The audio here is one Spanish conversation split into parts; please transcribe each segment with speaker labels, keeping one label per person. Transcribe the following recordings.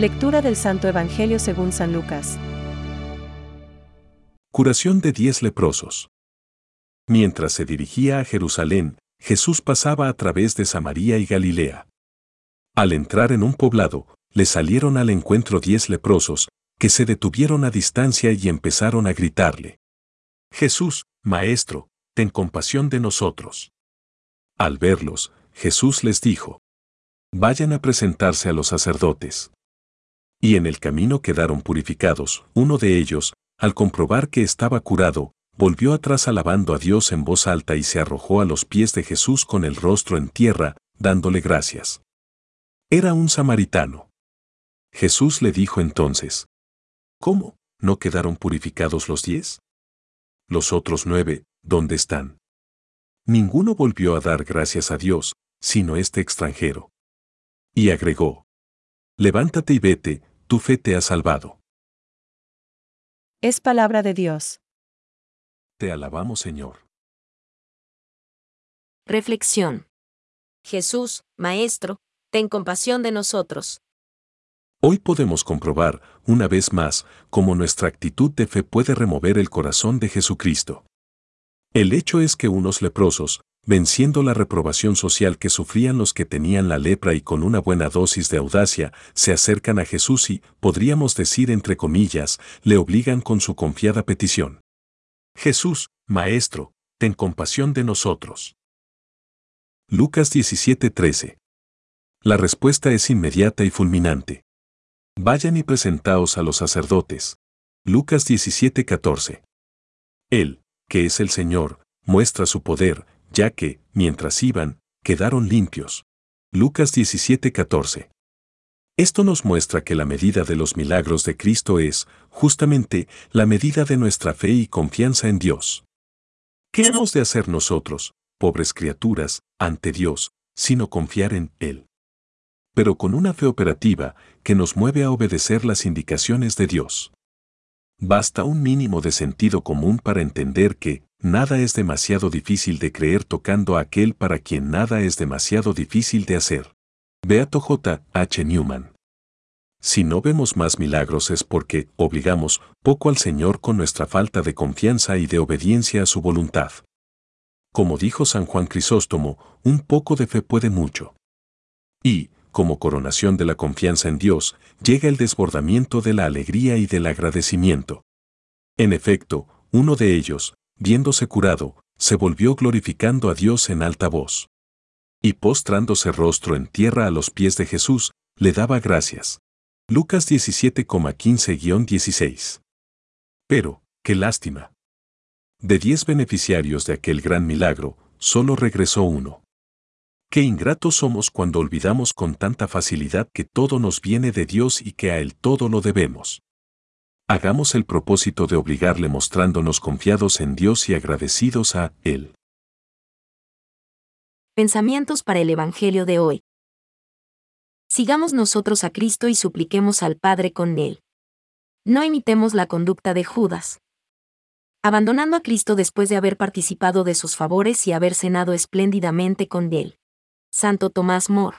Speaker 1: Lectura del Santo Evangelio según San Lucas.
Speaker 2: Curación de diez leprosos. Mientras se dirigía a Jerusalén, Jesús pasaba a través de Samaria y Galilea. Al entrar en un poblado, le salieron al encuentro diez leprosos, que se detuvieron a distancia y empezaron a gritarle. Jesús, Maestro, ten compasión de nosotros. Al verlos, Jesús les dijo, Vayan a presentarse a los sacerdotes. Y en el camino quedaron purificados. Uno de ellos, al comprobar que estaba curado, volvió atrás alabando a Dios en voz alta y se arrojó a los pies de Jesús con el rostro en tierra, dándole gracias. Era un samaritano. Jesús le dijo entonces, ¿Cómo? ¿No quedaron purificados los diez? Los otros nueve, ¿dónde están? Ninguno volvió a dar gracias a Dios, sino este extranjero. Y agregó, Levántate y vete, tu fe te ha salvado.
Speaker 1: Es palabra de Dios.
Speaker 2: Te alabamos Señor.
Speaker 3: Reflexión. Jesús, Maestro, ten compasión de nosotros.
Speaker 2: Hoy podemos comprobar, una vez más, cómo nuestra actitud de fe puede remover el corazón de Jesucristo. El hecho es que unos leprosos, venciendo la reprobación social que sufrían los que tenían la lepra y con una buena dosis de audacia, se acercan a Jesús y, podríamos decir entre comillas, le obligan con su confiada petición. Jesús, Maestro, ten compasión de nosotros. Lucas 17:13. La respuesta es inmediata y fulminante. Vayan y presentaos a los sacerdotes. Lucas 17:14. Él, que es el Señor, muestra su poder, ya que, mientras iban, quedaron limpios. Lucas 17:14. Esto nos muestra que la medida de los milagros de Cristo es, justamente, la medida de nuestra fe y confianza en Dios. ¿Qué hemos de hacer nosotros, pobres criaturas, ante Dios, sino confiar en Él? pero con una fe operativa que nos mueve a obedecer las indicaciones de Dios. Basta un mínimo de sentido común para entender que nada es demasiado difícil de creer tocando a aquel para quien nada es demasiado difícil de hacer. Beato J. H. Newman. Si no vemos más milagros es porque obligamos poco al Señor con nuestra falta de confianza y de obediencia a su voluntad. Como dijo San Juan Crisóstomo, un poco de fe puede mucho. Y, como coronación de la confianza en Dios, llega el desbordamiento de la alegría y del agradecimiento. En efecto, uno de ellos, viéndose curado, se volvió glorificando a Dios en alta voz. Y postrándose rostro en tierra a los pies de Jesús, le daba gracias. Lucas 17,15-16. Pero, qué lástima. De diez beneficiarios de aquel gran milagro, solo regresó uno. Qué ingratos somos cuando olvidamos con tanta facilidad que todo nos viene de Dios y que a Él todo lo debemos. Hagamos el propósito de obligarle mostrándonos confiados en Dios y agradecidos a Él.
Speaker 3: Pensamientos para el Evangelio de hoy. Sigamos nosotros a Cristo y supliquemos al Padre con Él. No imitemos la conducta de Judas. Abandonando a Cristo después de haber participado de sus favores y haber cenado espléndidamente con Él. Santo Tomás More.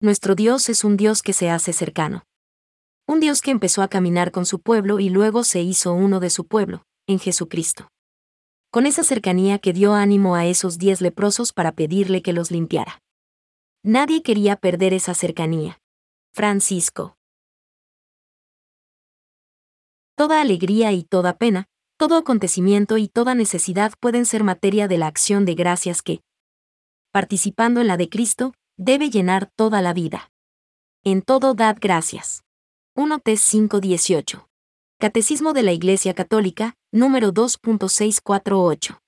Speaker 3: Nuestro Dios es un Dios que se hace cercano. Un Dios que empezó a caminar con su pueblo y luego se hizo uno de su pueblo, en Jesucristo. Con esa cercanía que dio ánimo a esos diez leprosos para pedirle que los limpiara. Nadie quería perder esa cercanía. Francisco. Toda alegría y toda pena, todo acontecimiento y toda necesidad pueden ser materia de la acción de gracias que, participando en la de Cristo, debe llenar toda la vida. En todo dad gracias. 1 Tes 518. Catecismo de la Iglesia Católica, número 2.648.